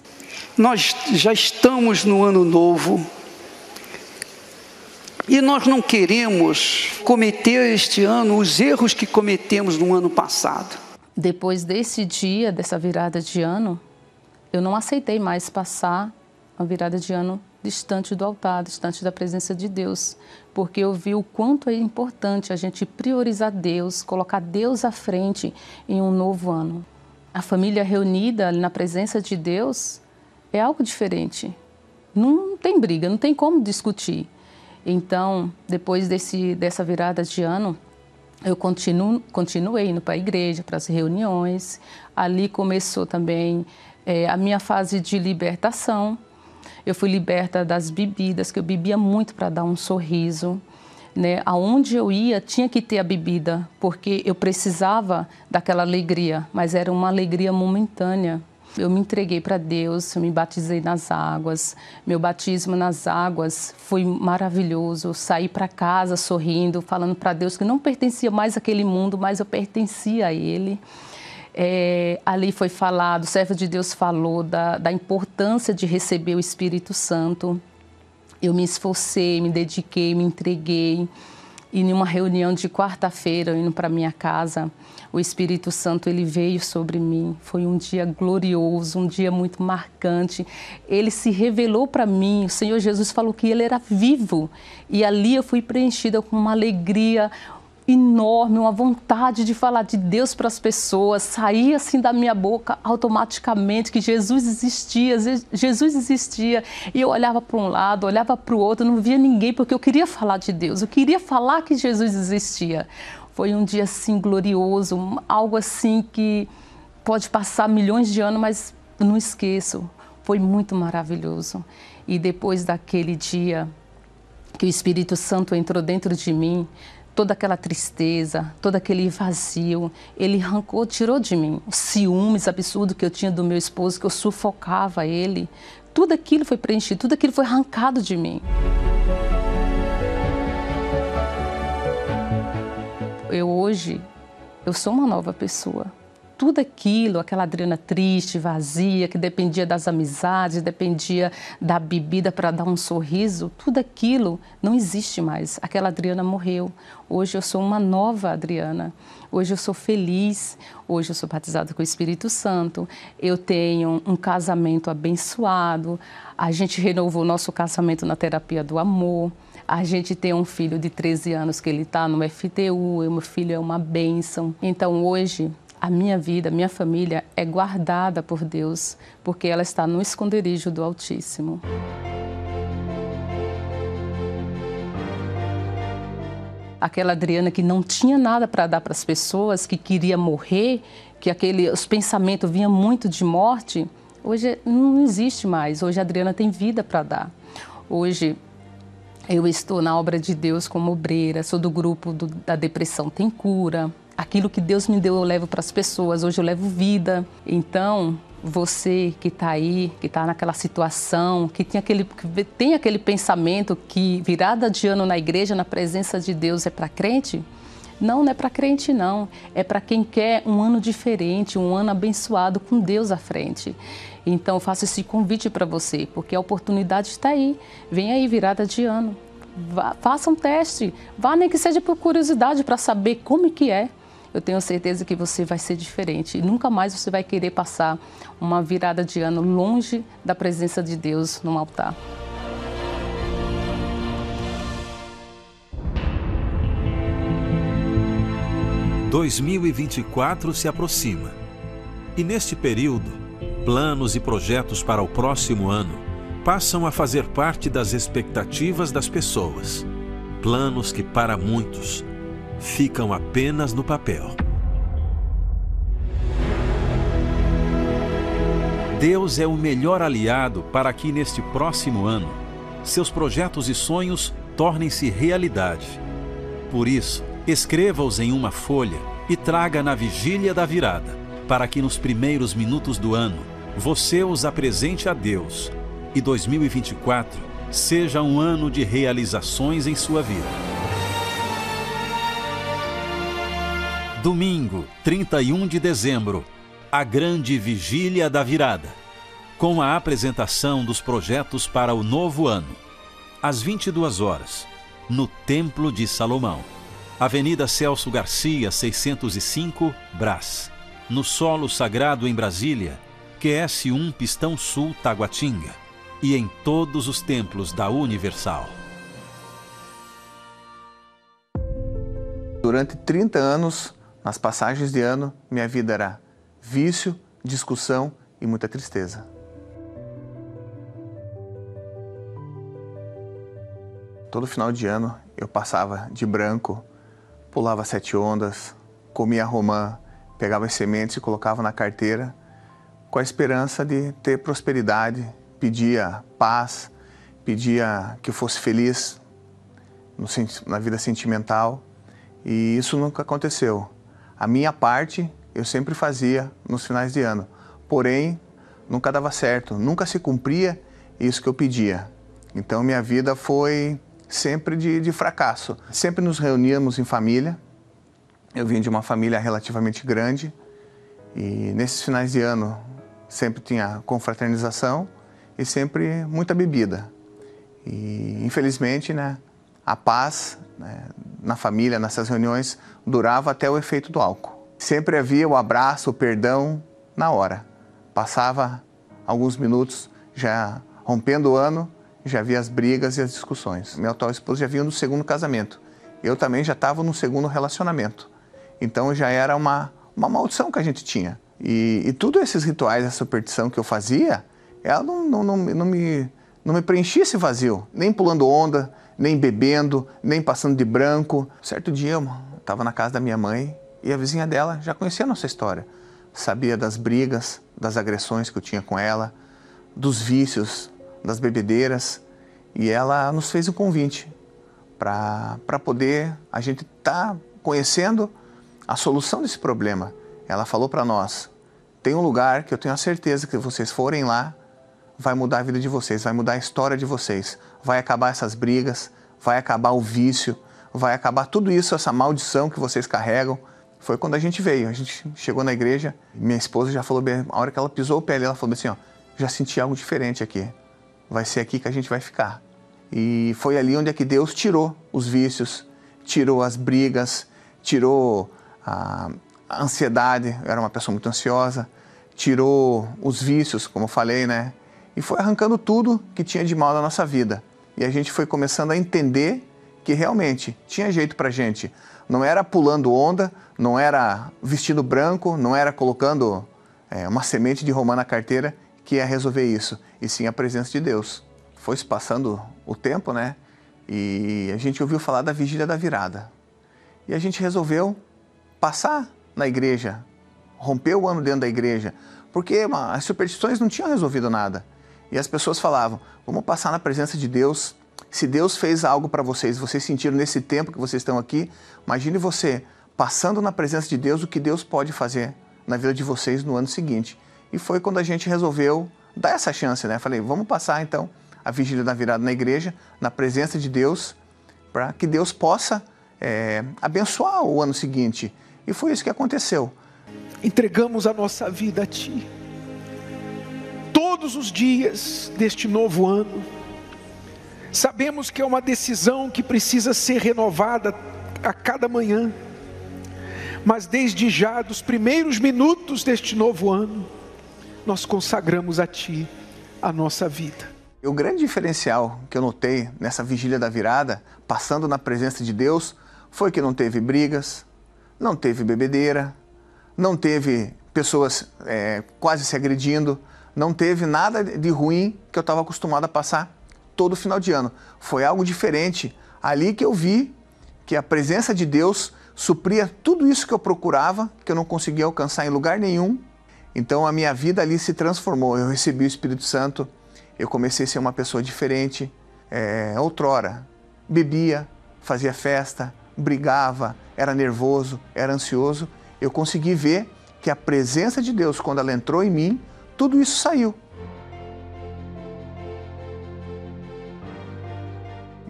Nós já estamos no ano novo e nós não queremos cometer este ano os erros que cometemos no ano passado. Depois desse dia, dessa virada de ano, eu não aceitei mais passar uma virada de ano distante do altar, distante da presença de Deus, porque eu vi o quanto é importante a gente priorizar Deus, colocar Deus à frente em um novo ano. A família reunida na presença de Deus é algo diferente. Não tem briga, não tem como discutir. Então, depois desse, dessa virada de ano, eu continuei indo para a igreja, para as reuniões. Ali começou também é, a minha fase de libertação. Eu fui liberta das bebidas, que eu bebia muito para dar um sorriso. Né? Aonde eu ia, tinha que ter a bebida, porque eu precisava daquela alegria, mas era uma alegria momentânea. Eu me entreguei para Deus, eu me batizei nas águas. Meu batismo nas águas foi maravilhoso. Eu saí para casa sorrindo, falando para Deus que não pertencia mais àquele mundo, mas eu pertencia a Ele. É, ali foi falado, o servo de Deus falou da, da importância de receber o Espírito Santo. Eu me esforcei, me dediquei, me entreguei. E em uma reunião de quarta-feira, indo para minha casa, o Espírito Santo ele veio sobre mim. Foi um dia glorioso, um dia muito marcante. Ele se revelou para mim. O Senhor Jesus falou que ele era vivo. E ali eu fui preenchida com uma alegria, enorme, uma vontade de falar de Deus para as pessoas, sair assim da minha boca automaticamente que Jesus existia, Jesus existia. E eu olhava para um lado, olhava para o outro, não via ninguém porque eu queria falar de Deus, eu queria falar que Jesus existia. Foi um dia assim glorioso, algo assim que pode passar milhões de anos, mas não esqueço. Foi muito maravilhoso. E depois daquele dia que o Espírito Santo entrou dentro de mim, toda aquela tristeza, todo aquele vazio, ele arrancou, tirou de mim. Os ciúmes absurdos que eu tinha do meu esposo, que eu sufocava ele, tudo aquilo foi preenchido, tudo aquilo foi arrancado de mim. Eu hoje, eu sou uma nova pessoa tudo aquilo, aquela Adriana triste, vazia, que dependia das amizades, dependia da bebida para dar um sorriso, tudo aquilo não existe mais. Aquela Adriana morreu. Hoje eu sou uma nova Adriana. Hoje eu sou feliz. Hoje eu sou batizada com o Espírito Santo. Eu tenho um casamento abençoado. A gente renovou o nosso casamento na terapia do amor. A gente tem um filho de 13 anos que ele está no FTU, meu filho é uma bênção. Então hoje a minha vida, a minha família é guardada por Deus, porque ela está no esconderijo do Altíssimo. Aquela Adriana que não tinha nada para dar para as pessoas, que queria morrer, que aquele, os pensamentos vinham muito de morte, hoje não existe mais. Hoje a Adriana tem vida para dar. Hoje eu estou na obra de Deus como obreira, sou do grupo do, da Depressão Tem Cura, aquilo que Deus me deu eu levo para as pessoas. Hoje eu levo vida. Então, você que está aí, que está naquela situação, que tem aquele, que tem aquele pensamento que virada de ano na igreja, na presença de Deus, é para crente? Não, não é para crente, não. É para quem quer um ano diferente, um ano abençoado com Deus à frente. Então, faço esse convite para você, porque a oportunidade está aí. Vem aí, virada de ano. Vá, faça um teste. Vá nem que seja por curiosidade, para saber como que é eu tenho certeza que você vai ser diferente e nunca mais você vai querer passar uma virada de ano longe da presença de Deus no altar. ...2024 se aproxima. E neste período, planos e projetos para o próximo ano passam a fazer parte das expectativas das pessoas. Planos que, para muitos, ficam apenas no papel. Deus é o melhor aliado para que neste próximo ano seus projetos e sonhos tornem-se realidade. Por isso, escreva-os em uma folha e traga na vigília da virada, para que nos primeiros minutos do ano você os apresente a Deus e 2024 seja um ano de realizações em sua vida. Domingo, 31 de dezembro, a grande vigília da virada, com a apresentação dos projetos para o novo ano, às 22 horas, no Templo de Salomão. Avenida Celso Garcia, 605, Brás. No solo sagrado em Brasília, QS1 Pistão Sul Taguatinga. E em todos os templos da Universal. Durante 30 anos, nas passagens de ano, minha vida era vício, discussão e muita tristeza. Todo final de ano eu passava de branco, pulava sete ondas, comia romã, pegava as sementes e colocava na carteira, com a esperança de ter prosperidade, pedia paz, pedia que eu fosse feliz no, na vida sentimental e isso nunca aconteceu. A minha parte eu sempre fazia nos finais de ano, porém nunca dava certo, nunca se cumpria isso que eu pedia. Então minha vida foi sempre de, de fracasso. Sempre nos reuníamos em família. Eu vim de uma família relativamente grande e nesses finais de ano sempre tinha confraternização e sempre muita bebida. E infelizmente, né, a paz né, na família, nessas reuniões, durava até o efeito do álcool. Sempre havia o abraço, o perdão na hora. Passava alguns minutos já rompendo o ano já havia as brigas e as discussões. Meu atual esposo já vinha no segundo casamento. Eu também já estava no segundo relacionamento. Então já era uma, uma maldição que a gente tinha. E, e todos esses rituais, essa superstição que eu fazia, ela não, não, não, não, me, não me preenchia esse vazio. Nem pulando onda, nem bebendo, nem passando de branco. Certo dia eu estava na casa da minha mãe e a vizinha dela já conhecia a nossa história. Sabia das brigas, das agressões que eu tinha com ela, dos vícios, das bebedeiras, e ela nos fez um convite para poder a gente estar tá conhecendo a solução desse problema. Ela falou para nós: tem um lugar que eu tenho a certeza que vocês forem lá, vai mudar a vida de vocês, vai mudar a história de vocês, vai acabar essas brigas, vai acabar o vício, vai acabar tudo isso, essa maldição que vocês carregam. Foi quando a gente veio, a gente chegou na igreja, minha esposa já falou bem, a hora que ela pisou o pé ali, ela falou assim, ó, já senti algo diferente aqui vai ser aqui que a gente vai ficar. E foi ali onde é que Deus tirou os vícios, tirou as brigas, tirou a, ansiedade, eu era uma pessoa muito ansiosa, tirou os vícios, como eu falei, né? E foi arrancando tudo que tinha de mal na nossa vida. E a gente foi começando a entender que realmente tinha jeito pra gente. Não era pulando onda, não era vestido branco, não era colocando é, uma semente de romã na carteira, que ia resolver isso, e sim a presença de Deus. Foi se passando o tempo, né? E a gente ouviu falar da vigília da virada. E a gente resolveu passar na igreja, romper o ano dentro da igreja, porque as superstições não tinham resolvido nada. E as pessoas falavam: vamos passar na presença de Deus. Se Deus fez algo para vocês, vocês sentiram nesse tempo que vocês estão aqui, imagine você passando na presença de Deus o que Deus pode fazer na vida de vocês no ano seguinte. E foi quando a gente resolveu dar essa chance, né? Falei, vamos passar então a vigília da virada na igreja, na presença de Deus, para que Deus possa é, abençoar o ano seguinte. E foi isso que aconteceu. Entregamos a nossa vida a Ti. Todos os dias deste novo ano, sabemos que é uma decisão que precisa ser renovada a cada manhã. Mas desde já, dos primeiros minutos deste novo ano, nós consagramos a Ti a nossa vida. O grande diferencial que eu notei nessa vigília da virada, passando na presença de Deus, foi que não teve brigas, não teve bebedeira, não teve pessoas é, quase se agredindo, não teve nada de ruim que eu estava acostumado a passar todo final de ano. Foi algo diferente. Ali que eu vi que a presença de Deus supria tudo isso que eu procurava, que eu não conseguia alcançar em lugar nenhum, então a minha vida ali se transformou. Eu recebi o Espírito Santo, eu comecei a ser uma pessoa diferente. É, outrora, bebia, fazia festa, brigava, era nervoso, era ansioso, eu consegui ver que a presença de Deus, quando ela entrou em mim, tudo isso saiu.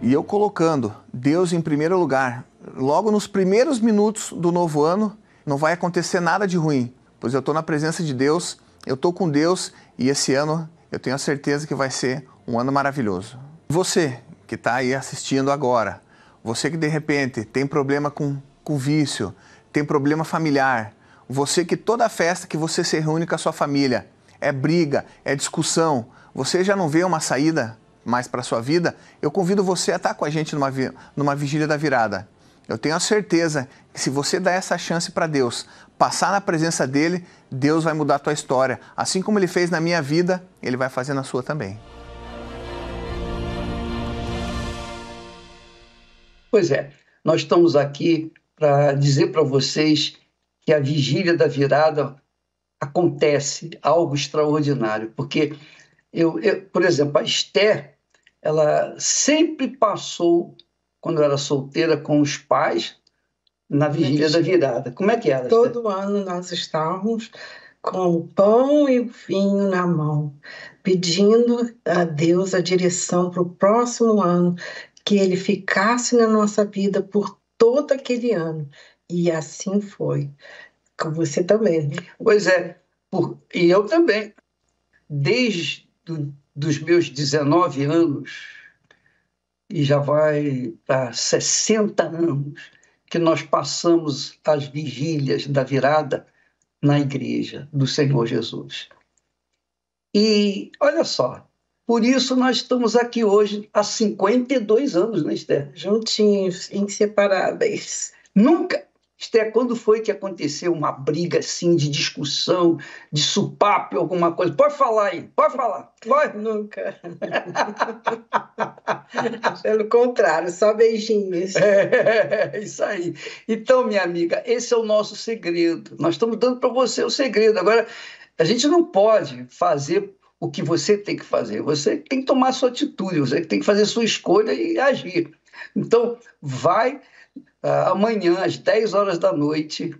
E eu colocando Deus em primeiro lugar, logo nos primeiros minutos do novo ano, não vai acontecer nada de ruim, pois eu estou na presença de Deus, eu estou com Deus e esse ano eu tenho a certeza que vai ser um ano maravilhoso. Você que está aí assistindo agora, você que de repente tem problema com, com vício, tem problema familiar, você que toda festa que você se reúne com a sua família é briga, é discussão, você já não vê uma saída mais para sua vida, eu convido você a estar com a gente numa, numa vigília da virada. Eu tenho a certeza que se você der essa chance para Deus, passar na presença dele, Deus vai mudar a tua história. Assim como ele fez na minha vida, ele vai fazer na sua também. Pois é, nós estamos aqui para dizer para vocês que a vigília da virada acontece algo extraordinário, porque eu, eu, por exemplo, a Esther, ela sempre passou quando era solteira com os pais na vigília da virada. Como é que era? Todo Esther? ano nós estávamos com o pão e o vinho na mão, pedindo a Deus a direção para o próximo ano, que ele ficasse na nossa vida por todo aquele ano. E assim foi. Com você também. Pois é, por, e eu também. Desde do, dos meus 19 anos, e já vai para 60 anos, que nós passamos as vigílias da virada na igreja do Senhor Jesus. E olha só, por isso nós estamos aqui hoje há 52 anos, né, Esther? Juntinhos, inseparáveis. Nunca. Esther, quando foi que aconteceu uma briga assim de discussão, de supapo, alguma coisa? Pode falar aí, pode falar. Pode. Nunca. Pelo contrário, só beijinhos. É, isso aí. Então, minha amiga, esse é o nosso segredo. Nós estamos dando para você o segredo. Agora, a gente não pode fazer o que você tem que fazer. Você tem que tomar sua atitude, você tem que fazer sua escolha e agir. Então, vai amanhã, às 10 horas da noite,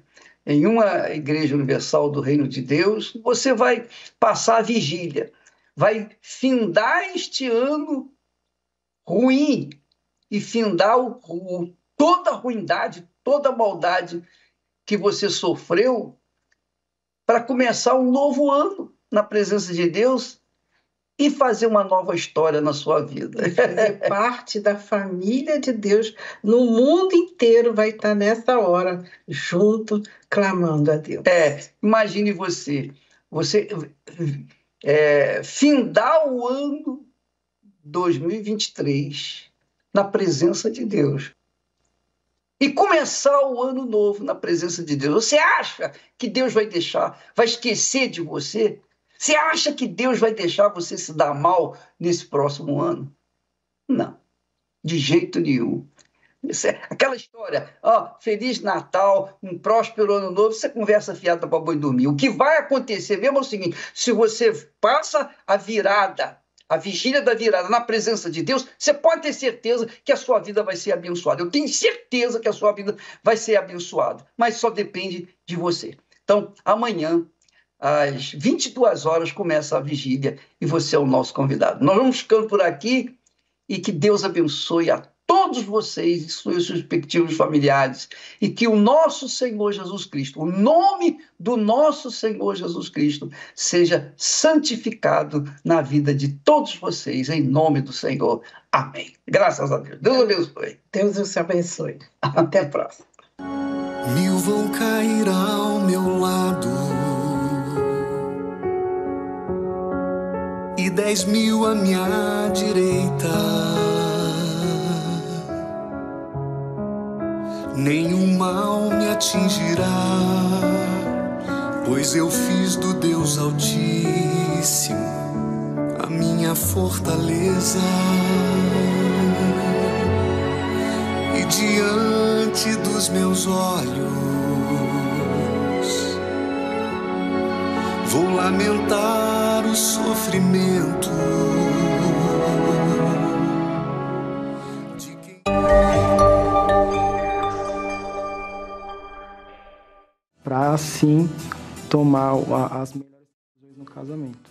em uma igreja universal do Reino de Deus, você vai passar a vigília, vai findar este ano ruim e findar o, o, toda a ruindade, toda a maldade que você sofreu para começar um novo ano na presença de Deus e fazer uma nova história na sua vida. E fazer parte da família de Deus no mundo inteiro vai estar nessa hora junto clamando a Deus. É, imagine você, você é, findar o ano 2023 na presença de Deus e começar o ano novo na presença de Deus. Você acha que Deus vai deixar, vai esquecer de você? Você acha que Deus vai deixar você se dar mal nesse próximo ano? Não, de jeito nenhum. É aquela história, ó, Feliz Natal, um próspero ano novo, você conversa fiada para boi dormir. O que vai acontecer mesmo é o seguinte: se você passa a virada, a vigília da virada na presença de Deus, você pode ter certeza que a sua vida vai ser abençoada. Eu tenho certeza que a sua vida vai ser abençoada, mas só depende de você. Então, amanhã, às 22 horas começa a vigília e você é o nosso convidado. Nós vamos ficando por aqui e que Deus abençoe a todos vocês e seus respectivos familiares e que o nosso Senhor Jesus Cristo, o nome do nosso Senhor Jesus Cristo, seja santificado na vida de todos vocês, em nome do Senhor. Amém. Graças a Deus. Deus abençoe. Deus os abençoe. Até a próxima. Mil vão cair ao meu lado dez mil à minha direita. Nenhum mal me atingirá, pois eu fiz do Deus Altíssimo a minha fortaleza. E diante dos meus olhos vou lamentar o sofrimento. Quem... Para assim tomar as melhores decisões no casamento.